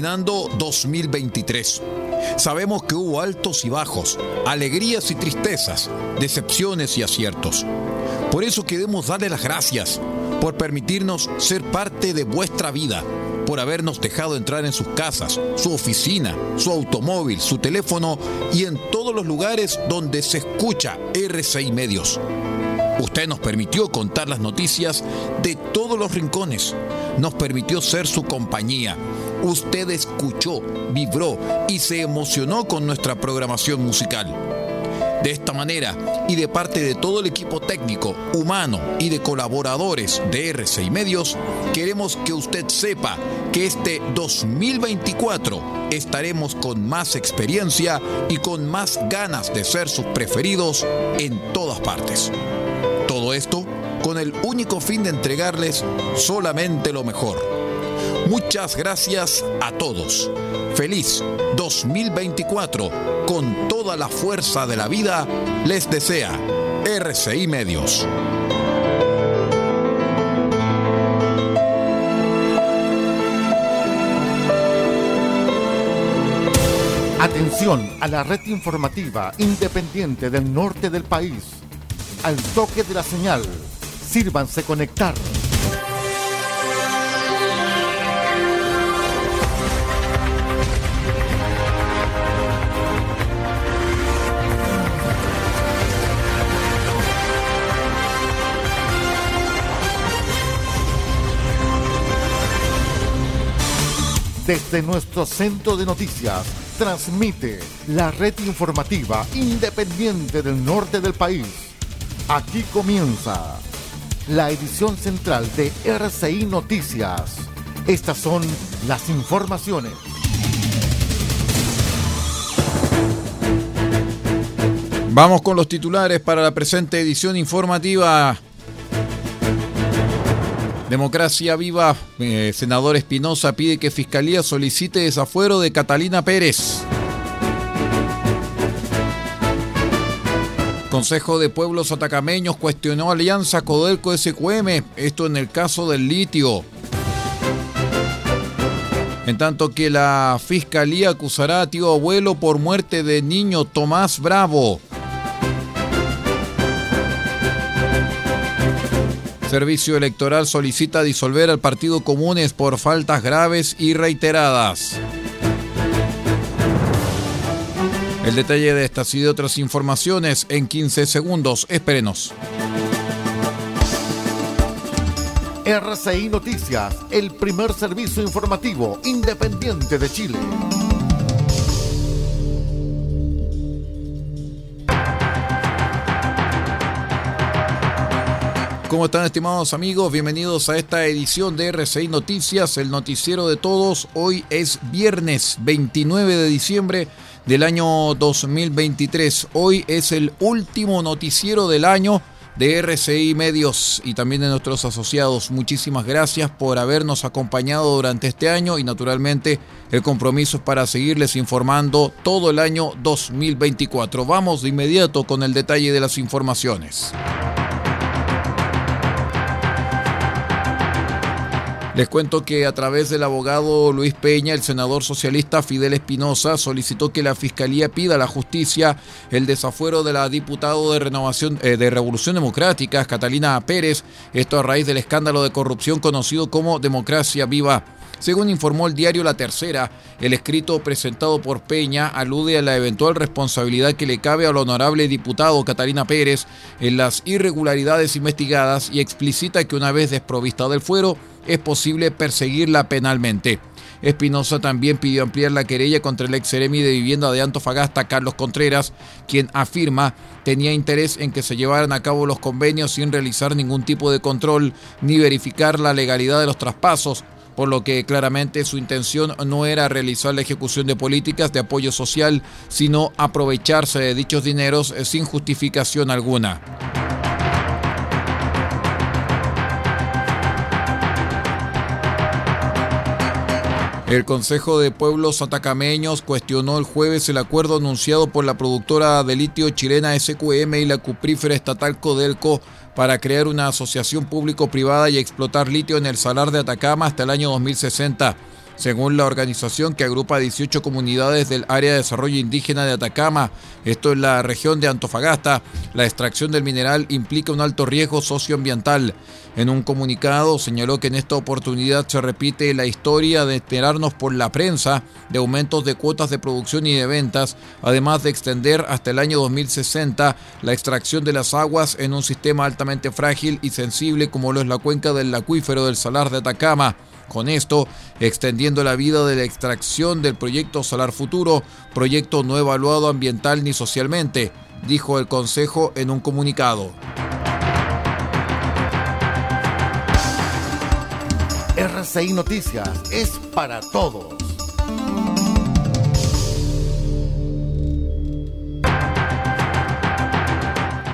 terminando 2023. Sabemos que hubo altos y bajos, alegrías y tristezas, decepciones y aciertos. Por eso queremos darle las gracias por permitirnos ser parte de vuestra vida, por habernos dejado entrar en sus casas, su oficina, su automóvil, su teléfono y en todos los lugares donde se escucha RCI Medios. Usted nos permitió contar las noticias de todos los rincones, nos permitió ser su compañía. Usted escuchó, vibró y se emocionó con nuestra programación musical. De esta manera, y de parte de todo el equipo técnico, humano y de colaboradores de RCI Medios, queremos que usted sepa que este 2024 estaremos con más experiencia y con más ganas de ser sus preferidos en todas partes. Todo esto con el único fin de entregarles solamente lo mejor. Muchas gracias a todos. Feliz 2024 con toda la fuerza de la vida les desea RCI Medios. Atención a la red informativa independiente del norte del país. Al toque de la señal, sírvanse conectar. Desde nuestro centro de noticias, transmite la red informativa independiente del norte del país. Aquí comienza la edición central de RCI Noticias. Estas son las informaciones. Vamos con los titulares para la presente edición informativa Democracia Viva, eh, senador Espinosa pide que Fiscalía solicite desafuero de Catalina Pérez. Consejo de Pueblos Atacameños cuestionó alianza Codelco-SQM, esto en el caso del litio. En tanto que la Fiscalía acusará a tío abuelo por muerte de niño Tomás Bravo. Servicio Electoral solicita disolver al Partido Comunes por faltas graves y reiteradas. El detalle de estas y de otras informaciones en 15 segundos. Espérenos. RCI Noticias, el primer servicio informativo independiente de Chile. ¿Cómo están estimados amigos? Bienvenidos a esta edición de RCI Noticias, el noticiero de todos. Hoy es viernes 29 de diciembre del año 2023. Hoy es el último noticiero del año de RCI Medios y también de nuestros asociados. Muchísimas gracias por habernos acompañado durante este año y naturalmente el compromiso es para seguirles informando todo el año 2024. Vamos de inmediato con el detalle de las informaciones. Les cuento que a través del abogado Luis Peña, el senador socialista Fidel Espinosa solicitó que la Fiscalía pida a la justicia el desafuero de la diputada de eh, de Revolución Democrática, Catalina Pérez, esto a raíz del escándalo de corrupción conocido como Democracia Viva. Según informó el diario La Tercera, el escrito presentado por Peña alude a la eventual responsabilidad que le cabe al honorable diputado Catalina Pérez en las irregularidades investigadas y explicita que una vez desprovista del fuero, es posible perseguirla penalmente. Espinosa también pidió ampliar la querella contra el ex seremi de vivienda de Antofagasta, Carlos Contreras, quien afirma tenía interés en que se llevaran a cabo los convenios sin realizar ningún tipo de control ni verificar la legalidad de los traspasos, por lo que claramente su intención no era realizar la ejecución de políticas de apoyo social, sino aprovecharse de dichos dineros sin justificación alguna. El Consejo de Pueblos Atacameños cuestionó el jueves el acuerdo anunciado por la productora de litio chilena SQM y la cuprífera estatal Codelco para crear una asociación público-privada y explotar litio en el salar de Atacama hasta el año 2060. Según la organización que agrupa 18 comunidades del área de desarrollo indígena de Atacama, esto es la región de Antofagasta, la extracción del mineral implica un alto riesgo socioambiental. En un comunicado señaló que en esta oportunidad se repite la historia de enterarnos por la prensa de aumentos de cuotas de producción y de ventas, además de extender hasta el año 2060 la extracción de las aguas en un sistema altamente frágil y sensible como lo es la cuenca del acuífero del Salar de Atacama. Con esto, extendiendo la vida de la extracción del proyecto Salar Futuro, proyecto no evaluado ambiental ni socialmente, dijo el Consejo en un comunicado. RCI Noticias es para todos.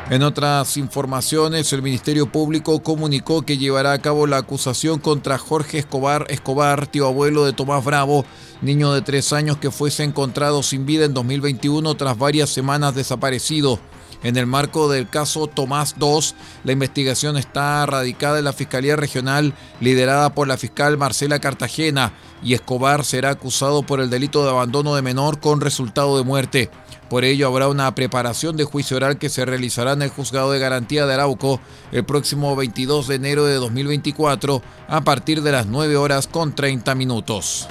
En otras informaciones, el Ministerio Público comunicó que llevará a cabo la acusación contra Jorge Escobar Escobar, tío abuelo de Tomás Bravo, niño de tres años que fuese encontrado sin vida en 2021 tras varias semanas desaparecido. En el marco del caso Tomás II, la investigación está radicada en la Fiscalía Regional liderada por la fiscal Marcela Cartagena y Escobar será acusado por el delito de abandono de menor con resultado de muerte. Por ello habrá una preparación de juicio oral que se realizará en el Juzgado de Garantía de Arauco el próximo 22 de enero de 2024 a partir de las 9 horas con 30 minutos.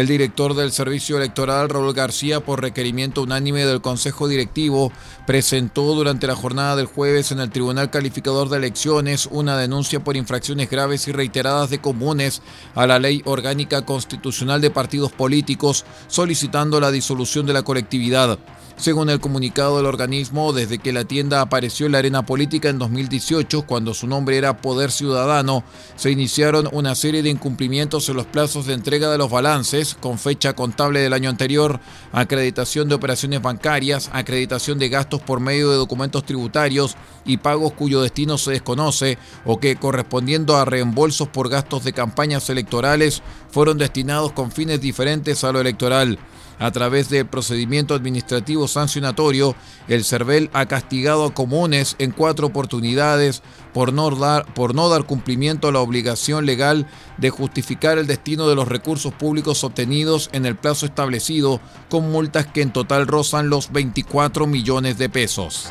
El director del Servicio Electoral, Raúl García, por requerimiento unánime del Consejo Directivo, presentó durante la jornada del jueves en el Tribunal Calificador de Elecciones una denuncia por infracciones graves y reiteradas de comunes a la Ley Orgánica Constitucional de Partidos Políticos, solicitando la disolución de la colectividad. Según el comunicado del organismo, desde que la tienda apareció en la arena política en 2018, cuando su nombre era Poder Ciudadano, se iniciaron una serie de incumplimientos en los plazos de entrega de los balances, con fecha contable del año anterior, acreditación de operaciones bancarias, acreditación de gastos por medio de documentos tributarios y pagos cuyo destino se desconoce o que, correspondiendo a reembolsos por gastos de campañas electorales, fueron destinados con fines diferentes a lo electoral. A través del procedimiento administrativo sancionatorio, el CERVEL ha castigado a comunes en cuatro oportunidades por no, dar, por no dar cumplimiento a la obligación legal de justificar el destino de los recursos públicos obtenidos en el plazo establecido, con multas que en total rozan los 24 millones de pesos.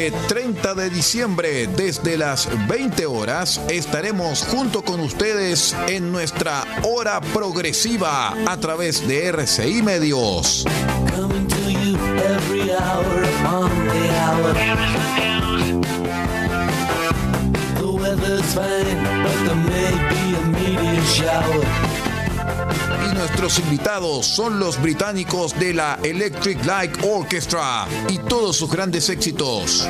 Este 30 de diciembre, desde las 20 horas, estaremos junto con ustedes en nuestra hora progresiva a través de RCI Medios. Nuestros invitados son los británicos de la Electric Light Orchestra y todos sus grandes éxitos.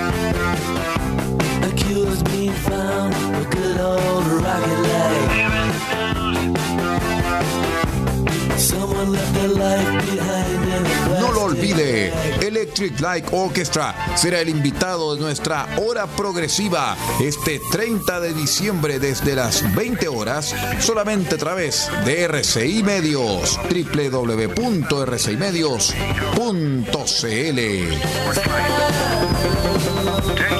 Electric Orchestra será el invitado de nuestra hora progresiva este 30 de diciembre desde las 20 horas, solamente a través de RCI Medios, www.rcimedios.cl.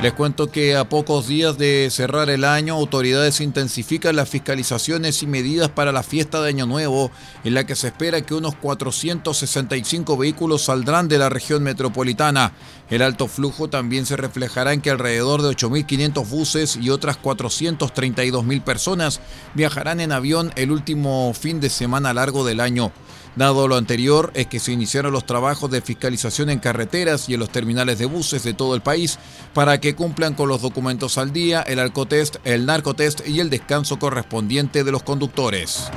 Les cuento que a pocos días de cerrar el año, autoridades intensifican las fiscalizaciones y medidas para la fiesta de Año Nuevo, en la que se espera que unos 465 vehículos saldrán de la región metropolitana. El alto flujo también se reflejará en que alrededor de 8.500 buses y otras 432.000 personas viajarán en avión el último fin de semana largo del año. Dado lo anterior, es que se iniciaron los trabajos de fiscalización en carreteras y en los terminales de buses de todo el país para que cumplan con los documentos al día, el alcotest, el narcotest y el descanso correspondiente de los conductores.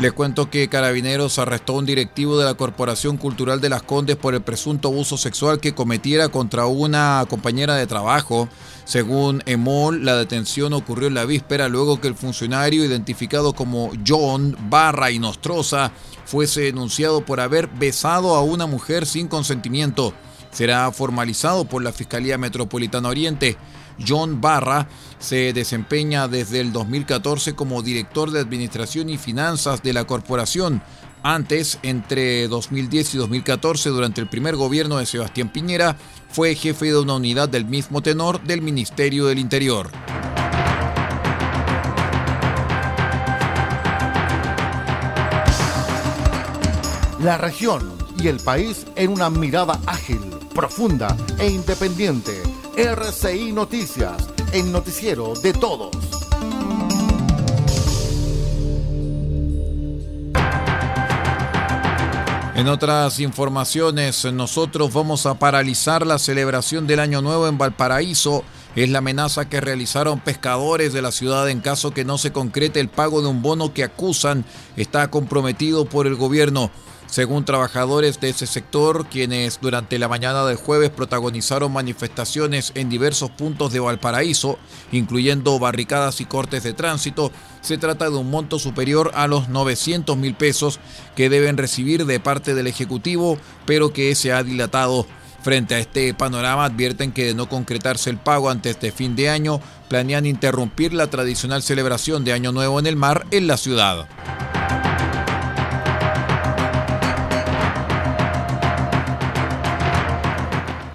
Les cuento que Carabineros arrestó a un directivo de la Corporación Cultural de las Condes por el presunto abuso sexual que cometiera contra una compañera de trabajo. Según EMOL, la detención ocurrió en la víspera luego que el funcionario, identificado como John Barra y Nostroza, fuese denunciado por haber besado a una mujer sin consentimiento. Será formalizado por la Fiscalía Metropolitana Oriente. John Barra se desempeña desde el 2014 como director de Administración y Finanzas de la corporación. Antes, entre 2010 y 2014, durante el primer gobierno de Sebastián Piñera, fue jefe de una unidad del mismo tenor del Ministerio del Interior. La región y el país en una mirada ágil, profunda e independiente RCI Noticias, el noticiero de todos. En otras informaciones, nosotros vamos a paralizar la celebración del Año Nuevo en Valparaíso. Es la amenaza que realizaron pescadores de la ciudad en caso que no se concrete el pago de un bono que acusan está comprometido por el gobierno. Según trabajadores de ese sector, quienes durante la mañana del jueves protagonizaron manifestaciones en diversos puntos de Valparaíso, incluyendo barricadas y cortes de tránsito, se trata de un monto superior a los 900 mil pesos que deben recibir de parte del Ejecutivo, pero que se ha dilatado. Frente a este panorama advierten que de no concretarse el pago antes de fin de año, planean interrumpir la tradicional celebración de Año Nuevo en el mar en la ciudad.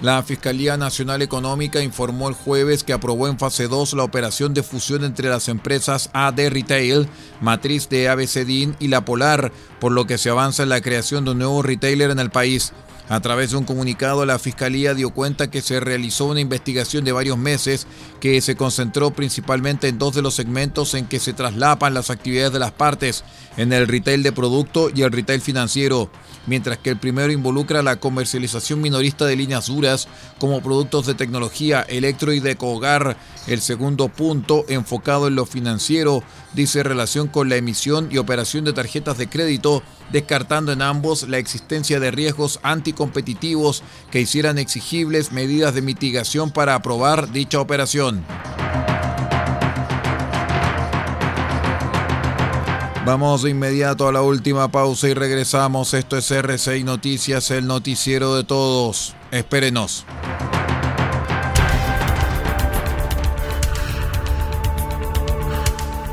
La Fiscalía Nacional Económica informó el jueves que aprobó en fase 2 la operación de fusión entre las empresas AD Retail, matriz de ABCDIN y La Polar, por lo que se avanza en la creación de un nuevo retailer en el país. A través de un comunicado, la Fiscalía dio cuenta que se realizó una investigación de varios meses que se concentró principalmente en dos de los segmentos en que se traslapan las actividades de las partes, en el retail de producto y el retail financiero, mientras que el primero involucra la comercialización minorista de líneas duras como productos de tecnología electro y de hogar. El segundo punto, enfocado en lo financiero, dice relación con la emisión y operación de tarjetas de crédito, descartando en ambos la existencia de riesgos anticompetitivos que hicieran exigibles medidas de mitigación para aprobar dicha operación. Vamos de inmediato a la última pausa y regresamos. Esto es RCI Noticias, el noticiero de todos. Espérenos.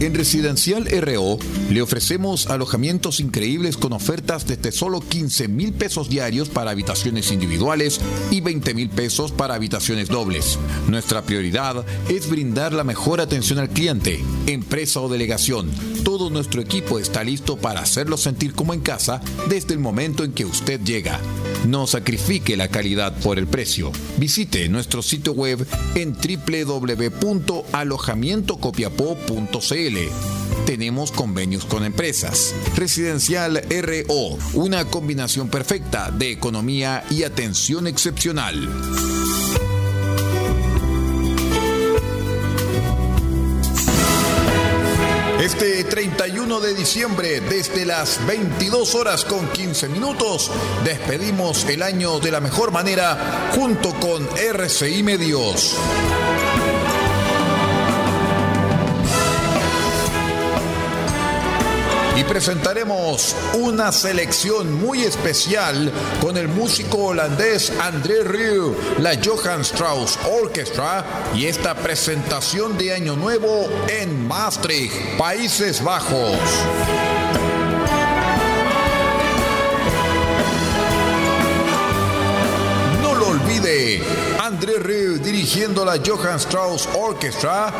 En Residencial RO le ofrecemos alojamientos increíbles con ofertas desde solo 15 mil pesos diarios para habitaciones individuales y 20 mil pesos para habitaciones dobles. Nuestra prioridad es brindar la mejor atención al cliente, empresa o delegación. Todo nuestro equipo está listo para hacerlo sentir como en casa desde el momento en que usted llega. No sacrifique la calidad por el precio. Visite nuestro sitio web en www.alojamientocopiapó.cl tenemos convenios con empresas. Residencial RO, una combinación perfecta de economía y atención excepcional. Este 31 de diciembre, desde las 22 horas con 15 minutos, despedimos el año de la mejor manera junto con RCI Medios. Y presentaremos una selección muy especial con el músico holandés André Rieu, la Johann Strauss Orchestra y esta presentación de Año Nuevo en Maastricht, Países Bajos. No lo olvide, André Rieu dirigiendo la Johann Strauss Orchestra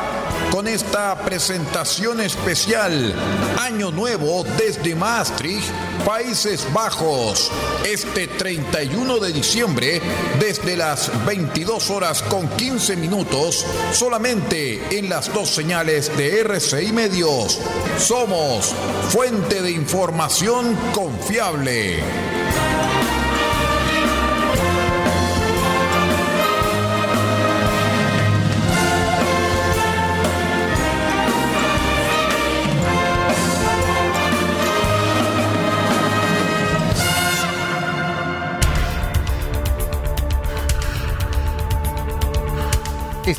con esta presentación especial Año Nuevo desde Maastricht, Países Bajos, este 31 de diciembre desde las 22 horas con 15 minutos solamente en las dos señales de RCI Medios. Somos fuente de información confiable.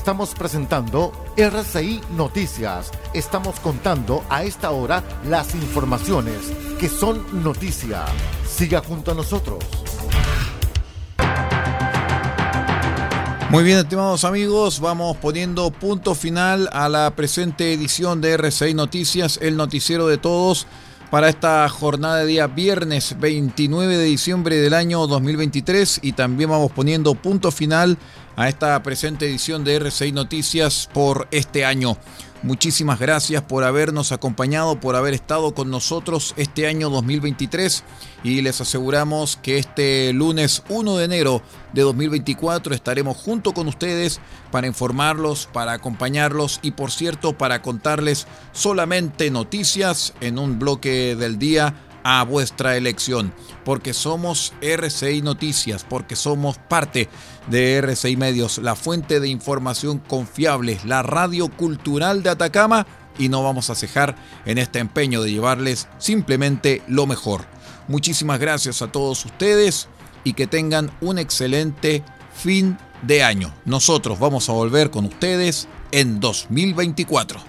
Estamos presentando RCI Noticias. Estamos contando a esta hora las informaciones que son noticia. Siga junto a nosotros. Muy bien, estimados amigos, vamos poniendo punto final a la presente edición de RCI Noticias, el noticiero de todos para esta jornada de día viernes 29 de diciembre del año 2023 y también vamos poniendo punto final a esta presente edición de RCI Noticias por este año. Muchísimas gracias por habernos acompañado, por haber estado con nosotros este año 2023 y les aseguramos que este lunes 1 de enero de 2024 estaremos junto con ustedes para informarlos, para acompañarlos y por cierto para contarles solamente noticias en un bloque del día a vuestra elección, porque somos RCI Noticias, porque somos parte de RCI Medios, la fuente de información confiable, la radio cultural de Atacama y no vamos a cejar en este empeño de llevarles simplemente lo mejor. Muchísimas gracias a todos ustedes y que tengan un excelente fin de año. Nosotros vamos a volver con ustedes en 2024.